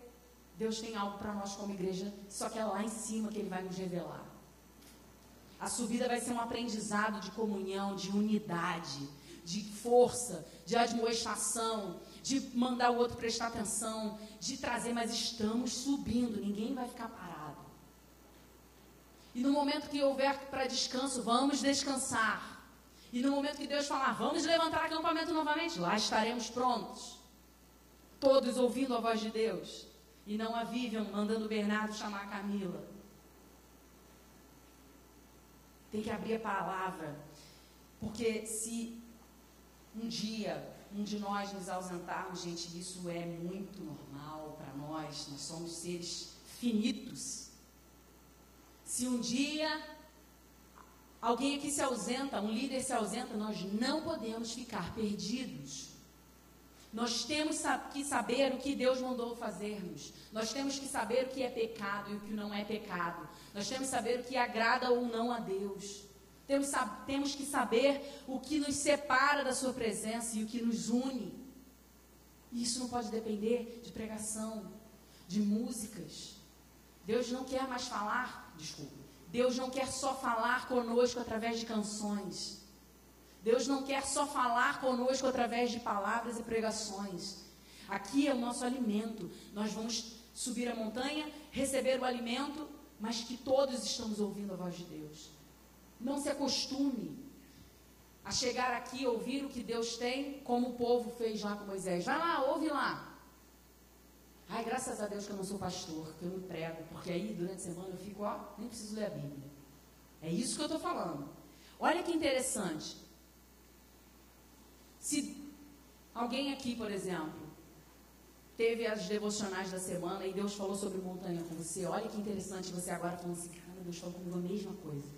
Deus tem algo para nós como igreja, só que é lá em cima que Ele vai nos revelar. A subida vai ser um aprendizado de comunhão, de unidade, de força, de admoestação, de mandar o outro prestar atenção, de trazer, mas estamos subindo, ninguém vai ficar parado. E no momento que houver para descanso, vamos descansar. E no momento que Deus falar, vamos levantar acampamento novamente, lá estaremos prontos. Todos ouvindo a voz de Deus. E não a Vivian mandando o Bernardo chamar a Camila. Tem que abrir a palavra. Porque se um dia um de nós nos ausentarmos, gente, isso é muito normal para nós, nós somos seres finitos. Se um dia alguém aqui se ausenta, um líder se ausenta, nós não podemos ficar perdidos. Nós temos que saber o que Deus mandou fazermos. Nós temos que saber o que é pecado e o que não é pecado. Nós temos que saber o que agrada ou não a Deus. Temos, temos que saber o que nos separa da Sua presença e o que nos une. E isso não pode depender de pregação, de músicas. Deus não quer mais falar, desculpa. Deus não quer só falar conosco através de canções. Deus não quer só falar conosco através de palavras e pregações. Aqui é o nosso alimento. Nós vamos subir a montanha, receber o alimento, mas que todos estamos ouvindo a voz de Deus. Não se acostume a chegar aqui e ouvir o que Deus tem, como o povo fez lá com Moisés. Vai lá, ouve lá. Ai, graças a Deus que eu não sou pastor, que eu não prego, porque aí durante a semana eu fico, ó, nem preciso ler a Bíblia. É isso que eu estou falando. Olha que interessante. Se alguém aqui, por exemplo, teve as devocionais da semana e Deus falou sobre montanha com você, olha que interessante você agora falando assim, cara, Deus falou comigo a mesma coisa.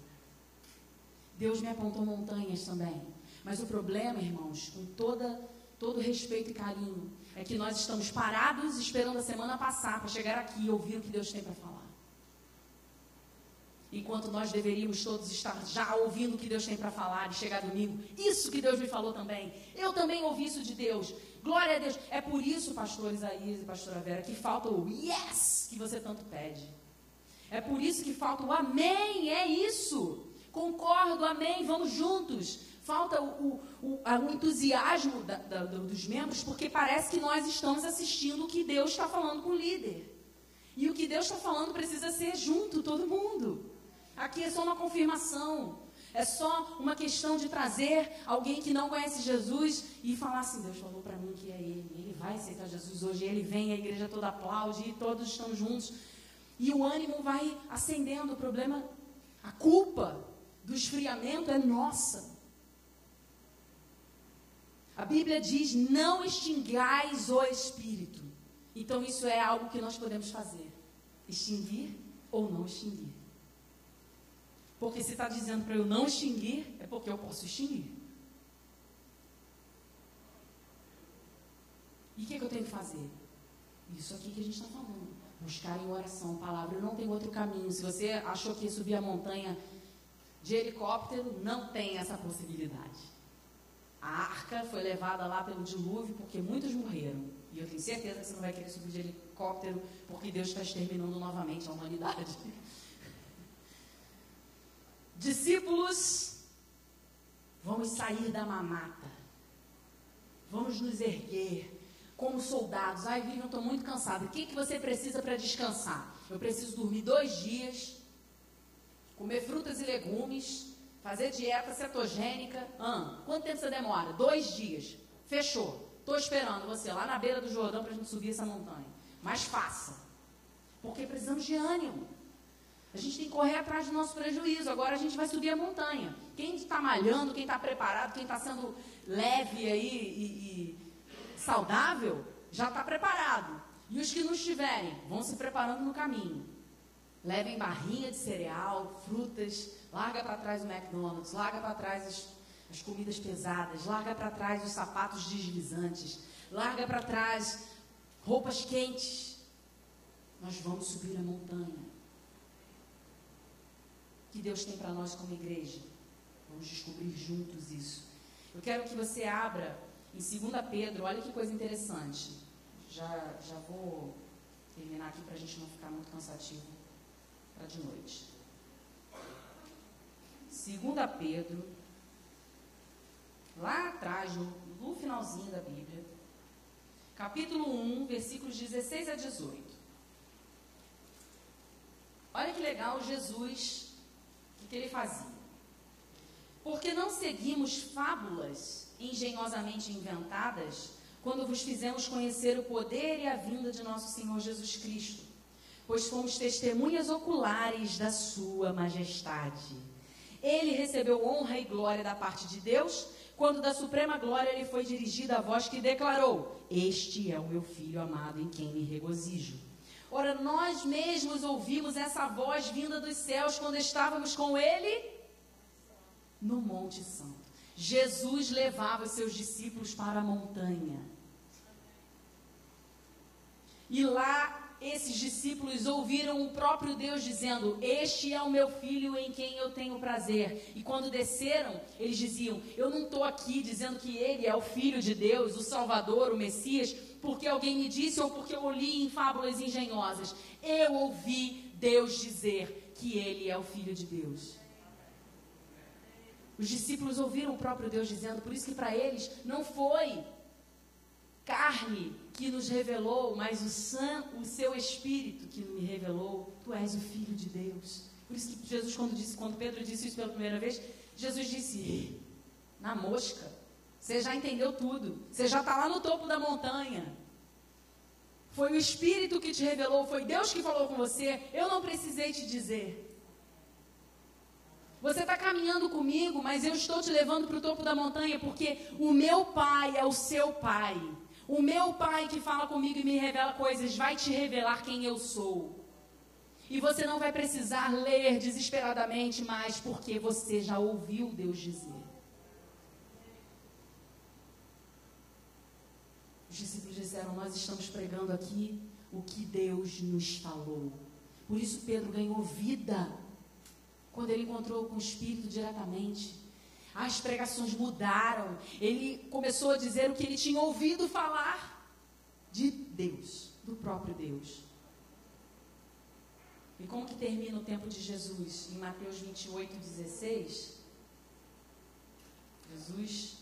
Deus me apontou montanhas também. Mas o problema, irmãos, com toda, todo respeito e carinho, é que nós estamos parados esperando a semana passar para chegar aqui e ouvir o que Deus tem para falar. Enquanto nós deveríamos todos estar já ouvindo o que Deus tem para falar e chegar domingo. Isso que Deus me falou também. Eu também ouvi isso de Deus. Glória a Deus. É por isso, pastor Isaías e pastora Vera, que falta o yes que você tanto pede. É por isso que falta o amém. É isso. Concordo, amém, vamos juntos. Falta o, o, o entusiasmo da, da, dos membros, porque parece que nós estamos assistindo o que Deus está falando com o líder. E o que Deus está falando precisa ser junto, todo mundo. Aqui é só uma confirmação. É só uma questão de trazer alguém que não conhece Jesus e falar assim: Deus falou para mim que é Ele. Ele vai aceitar Jesus hoje. Ele vem, a igreja toda aplaude e todos estão juntos. E o ânimo vai acendendo. O problema, a culpa do esfriamento é nossa. A Bíblia diz: não extingais o espírito. Então, isso é algo que nós podemos fazer: extinguir ou não extinguir. Porque se está dizendo para eu não extinguir, é porque eu posso extinguir. E o que, que eu tenho que fazer? Isso aqui que a gente está falando. Buscar em oração, palavra. Eu não tenho outro caminho. Se você achou que subir a montanha de helicóptero não tem essa possibilidade. A arca foi levada lá pelo dilúvio porque muitos morreram. E eu tenho certeza que você não vai querer subir de helicóptero porque Deus está exterminando novamente a humanidade. Discípulos, vamos sair da mamata. Vamos nos erguer como soldados. Ai, Vivian, estou muito cansado. O que, que você precisa para descansar? Eu preciso dormir dois dias, comer frutas e legumes, fazer dieta cetogênica. Ah, quanto tempo você demora? Dois dias. Fechou. Estou esperando você lá na beira do Jordão para a gente subir essa montanha. Mas faça. Porque precisamos de ânimo. A gente tem que correr atrás do nosso prejuízo. Agora a gente vai subir a montanha. Quem está malhando, quem está preparado, quem está sendo leve aí e, e saudável, já está preparado. E os que não estiverem, vão se preparando no caminho. Levem barrinha de cereal, frutas, larga para trás o McDonald's, larga para trás as, as comidas pesadas, larga para trás os sapatos deslizantes, larga para trás roupas quentes. Nós vamos subir a montanha. Que Deus tem para nós como igreja. Vamos descobrir juntos isso. Eu quero que você abra em 2 Pedro, olha que coisa interessante. Já, já vou terminar aqui para a gente não ficar muito cansativo para de noite. 2 Pedro, lá atrás, no, no finalzinho da Bíblia, capítulo 1, versículos 16 a 18. Olha que legal Jesus, que, ele fazia. Porque não seguimos fábulas engenhosamente inventadas quando vos fizemos conhecer o poder e a vinda de nosso Senhor Jesus Cristo, pois fomos testemunhas oculares da Sua majestade. Ele recebeu honra e glória da parte de Deus, quando da suprema glória lhe foi dirigida a voz que declarou: Este é o meu filho amado em quem me regozijo. Ora, nós mesmos ouvimos essa voz vinda dos céus quando estávamos com ele no Monte Santo. Jesus levava seus discípulos para a montanha. E lá esses discípulos ouviram o próprio Deus dizendo: Este é o meu filho em quem eu tenho prazer. E quando desceram, eles diziam: Eu não estou aqui dizendo que ele é o filho de Deus, o Salvador, o Messias, porque alguém me disse ou porque eu li em fábulas engenhosas. Eu ouvi Deus dizer que ele é o filho de Deus. Os discípulos ouviram o próprio Deus dizendo, por isso que para eles não foi carne que nos revelou, mas o, san, o seu espírito que me revelou. Tu és o filho de Deus. Por isso que Jesus, quando, disse, quando Pedro disse isso pela primeira vez, Jesus disse: na mosca, você já entendeu tudo, você já está lá no topo da montanha. Foi o Espírito que te revelou, foi Deus que falou com você. Eu não precisei te dizer. Você está caminhando comigo, mas eu estou te levando para o topo da montanha porque o meu pai é o seu pai. O meu pai que fala comigo e me revela coisas vai te revelar quem eu sou. E você não vai precisar ler desesperadamente mais porque você já ouviu Deus dizer. Os discípulos disseram: Nós estamos pregando aqui o que Deus nos falou. Por isso Pedro ganhou vida quando ele encontrou com o Espírito diretamente. As pregações mudaram. Ele começou a dizer o que ele tinha ouvido falar de Deus, do próprio Deus. E como que termina o tempo de Jesus? Em Mateus 28, 16, Jesus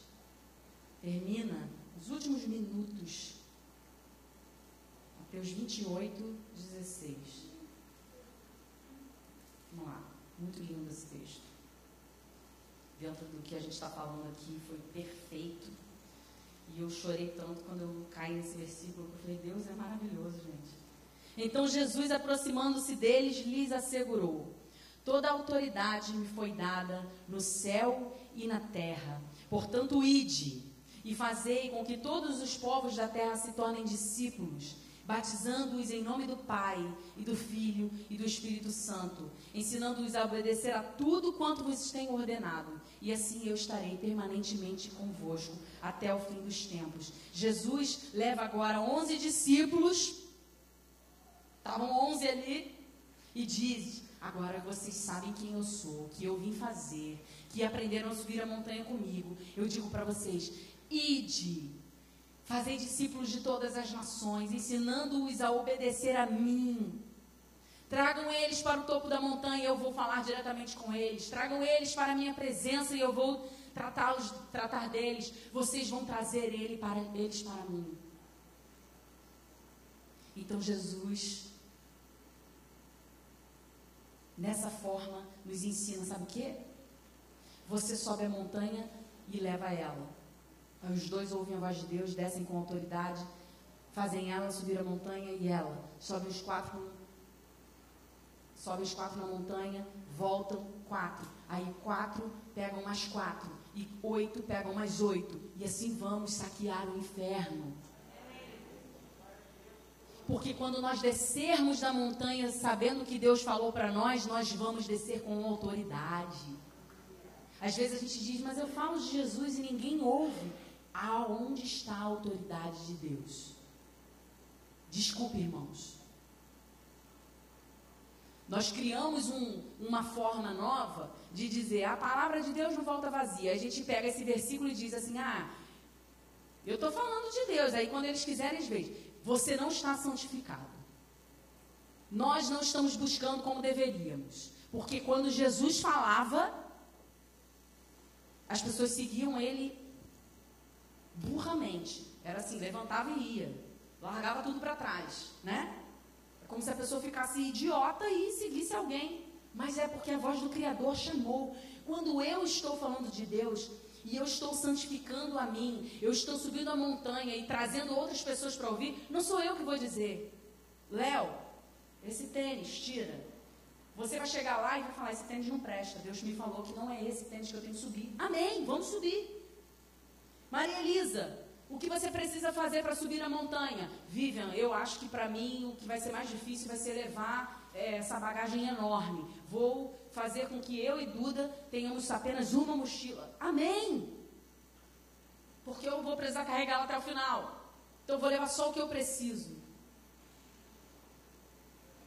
termina os últimos minutos. Mateus 28, 16. Vamos lá. Muito lindo esse texto. Dentro do que a gente está falando aqui, foi perfeito. E eu chorei tanto quando eu caí nesse versículo, eu falei, Deus é maravilhoso, gente. Então Jesus, aproximando-se deles, lhes assegurou: Toda a autoridade me foi dada no céu e na terra. Portanto, ide e fazei com que todos os povos da terra se tornem discípulos batizando-os em nome do Pai e do Filho e do Espírito Santo, ensinando-os a obedecer a tudo quanto vos tenho ordenado. E assim eu estarei permanentemente convosco até o fim dos tempos. Jesus leva agora 11 discípulos, estavam 11 ali, e diz: Agora vocês sabem quem eu sou, que eu vim fazer, que aprenderam a subir a montanha comigo. Eu digo para vocês: ide Fazei discípulos de todas as nações, ensinando-os a obedecer a mim. Tragam eles para o topo da montanha e eu vou falar diretamente com eles. Tragam eles para a minha presença e eu vou tratá-los, tratar deles. Vocês vão trazer ele para, eles para mim. Então Jesus nessa forma, nos ensina, sabe o quê? Você sobe a montanha e leva ela. Aí os dois ouvem a voz de Deus, descem com autoridade, fazem ela subir a montanha e ela. Sobe os quatro, sobe os quatro na montanha, voltam quatro. Aí quatro pegam mais quatro. E oito pegam mais oito. E assim vamos saquear o inferno. Porque quando nós descermos da montanha sabendo que Deus falou para nós, nós vamos descer com autoridade. Às vezes a gente diz, mas eu falo de Jesus e ninguém ouve. Aonde está a autoridade de Deus? Desculpe, irmãos. Nós criamos um, uma forma nova de dizer a palavra de Deus não volta vazia. A gente pega esse versículo e diz assim: ah, eu estou falando de Deus. Aí quando eles quiserem, eles veem. Você não está santificado. Nós não estamos buscando como deveríamos. Porque quando Jesus falava, as pessoas seguiam ele burramente. Era assim, levantava e ia. Largava tudo para trás, né? É como se a pessoa ficasse idiota e seguisse alguém. Mas é porque a voz do Criador chamou. Quando eu estou falando de Deus e eu estou santificando a mim, eu estou subindo a montanha e trazendo outras pessoas para ouvir, não sou eu que vou dizer, Léo, esse tênis, tira. Você vai chegar lá e vai falar: esse tênis não presta. Deus me falou que não é esse tênis que eu tenho que subir. Amém, vamos subir. Maria Elisa, o que você precisa fazer para subir a montanha? Vivian, eu acho que para mim o que vai ser mais difícil vai ser levar é, essa bagagem enorme. Vou fazer com que eu e Duda tenhamos apenas uma mochila. Amém! Porque eu vou precisar carregá-la até o final. Então eu vou levar só o que eu preciso.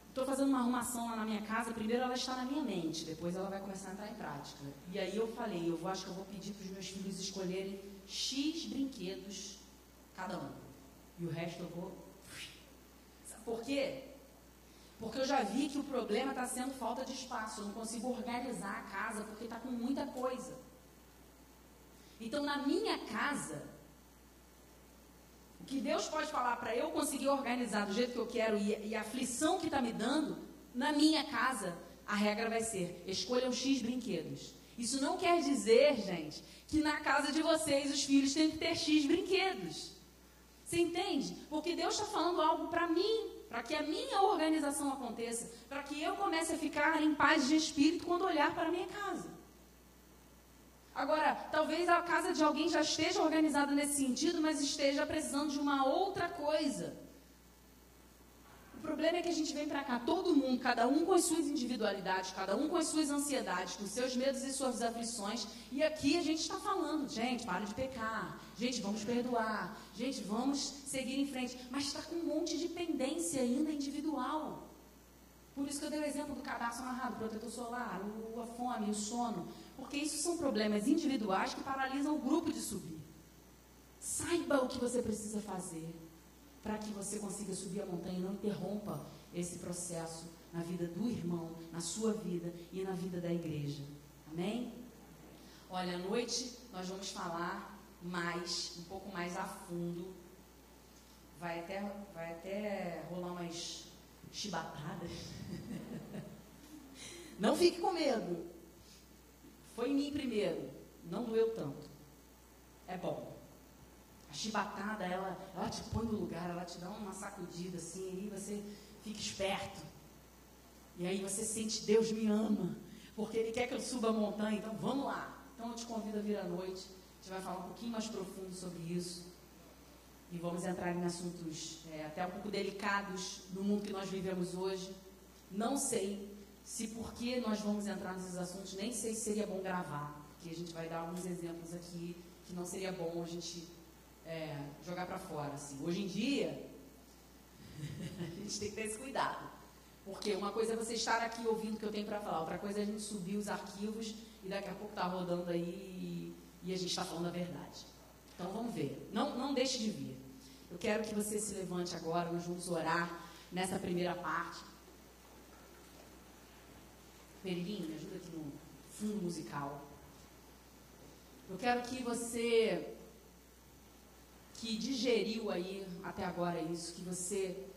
Estou fazendo uma arrumação lá na minha casa. Primeiro ela está na minha mente, depois ela vai começar a entrar em prática. E aí eu falei, eu vou, acho que eu vou pedir para os meus filhos escolherem X brinquedos cada um. E o resto eu vou. Sabe por quê? Porque eu já vi que o problema está sendo falta de espaço. Eu não consigo organizar a casa porque está com muita coisa. Então, na minha casa, o que Deus pode falar para eu conseguir organizar do jeito que eu quero e, e a aflição que está me dando, na minha casa, a regra vai ser: escolham X brinquedos. Isso não quer dizer, gente, que na casa de vocês os filhos têm que ter X brinquedos. Você entende? Porque Deus está falando algo para mim, para que a minha organização aconteça, para que eu comece a ficar em paz de espírito quando olhar para a minha casa. Agora, talvez a casa de alguém já esteja organizada nesse sentido, mas esteja precisando de uma outra coisa problema é que a gente vem para cá, todo mundo, cada um com as suas individualidades, cada um com as suas ansiedades, com seus medos e suas aflições. E aqui a gente está falando, gente, para de pecar. Gente, vamos perdoar. Gente, vamos seguir em frente. Mas está com um monte de pendência ainda individual. Por isso que eu dei o exemplo do cadastro amarrado, protetor solar, o, a fome, o sono. Porque isso são problemas individuais que paralisam o grupo de subir. Saiba o que você precisa fazer para que você consiga subir a montanha e não interrompa esse processo na vida do irmão, na sua vida e na vida da igreja. Amém? Olha, à noite nós vamos falar mais, um pouco mais a fundo. Vai até, vai até rolar umas chibatadas. Não fique com medo. Foi em mim primeiro. Não doeu tanto. É bom chibatada, ela, ela te põe no lugar, ela te dá uma sacudida assim, aí você fica esperto. E aí você sente, Deus me ama, porque Ele quer que eu suba a montanha, então vamos lá. Então eu te convido a vir à noite, a gente vai falar um pouquinho mais profundo sobre isso. E vamos entrar em assuntos é, até um pouco delicados no mundo que nós vivemos hoje. Não sei se porque nós vamos entrar nesses assuntos, nem sei se seria bom gravar, porque a gente vai dar alguns exemplos aqui que não seria bom a gente é, jogar para fora. Assim. Hoje em dia, a gente tem que ter esse cuidado. Porque uma coisa é você estar aqui ouvindo o que eu tenho para falar, outra coisa é a gente subir os arquivos e daqui a pouco tá rodando aí e, e a gente está falando a verdade. Então vamos ver. Não, não deixe de vir. Eu quero que você se levante agora, nós vamos orar nessa primeira parte. Perilinho, me ajuda aqui no fundo musical. Eu quero que você que digeriu aí até agora isso, que você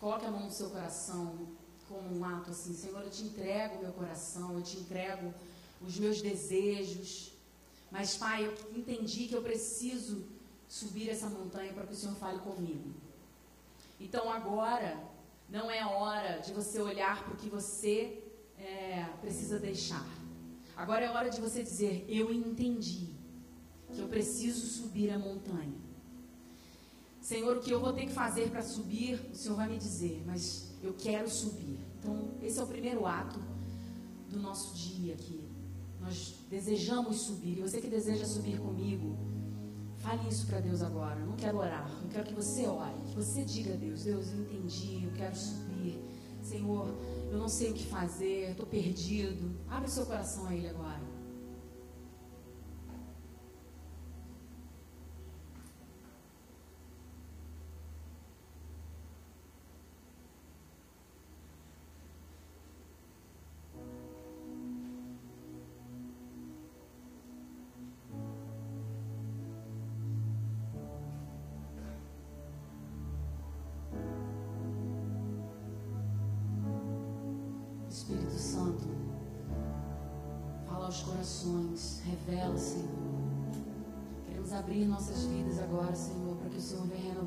coloque a mão no seu coração, como um ato assim, Senhor, eu te entrego o meu coração, eu te entrego os meus desejos. Mas, Pai, eu entendi que eu preciso subir essa montanha para que o Senhor fale comigo. Então, agora, não é hora de você olhar para o que você é, precisa deixar. Agora é hora de você dizer: Eu entendi que eu preciso subir a montanha. Senhor, o que eu vou ter que fazer para subir, o Senhor vai me dizer, mas eu quero subir. Então, esse é o primeiro ato do nosso dia aqui. Nós desejamos subir. E você que deseja subir comigo, fale isso para Deus agora. Eu não quero orar, eu quero que você ore. Que você diga a Deus: Deus, eu entendi, eu quero subir. Senhor, eu não sei o que fazer, estou perdido. Abre seu coração a Ele agora.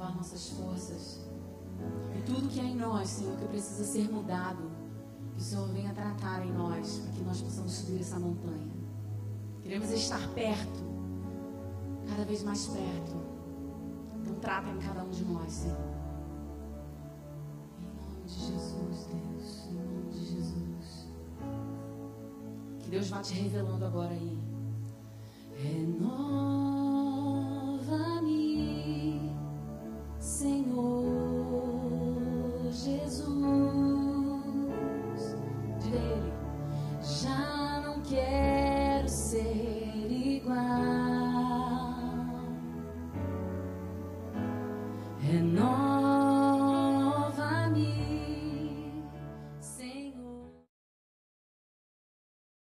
Renovar nossas forças. E tudo que há em nós, Senhor, que precisa ser mudado, que o Senhor venha tratar em nós, para que nós possamos subir essa montanha. Queremos estar perto, cada vez mais perto. Então trata em cada um de nós, Senhor. Em nome de Jesus, Deus. Em nome de Jesus. Que Deus vá te revelando agora aí. Renova-me,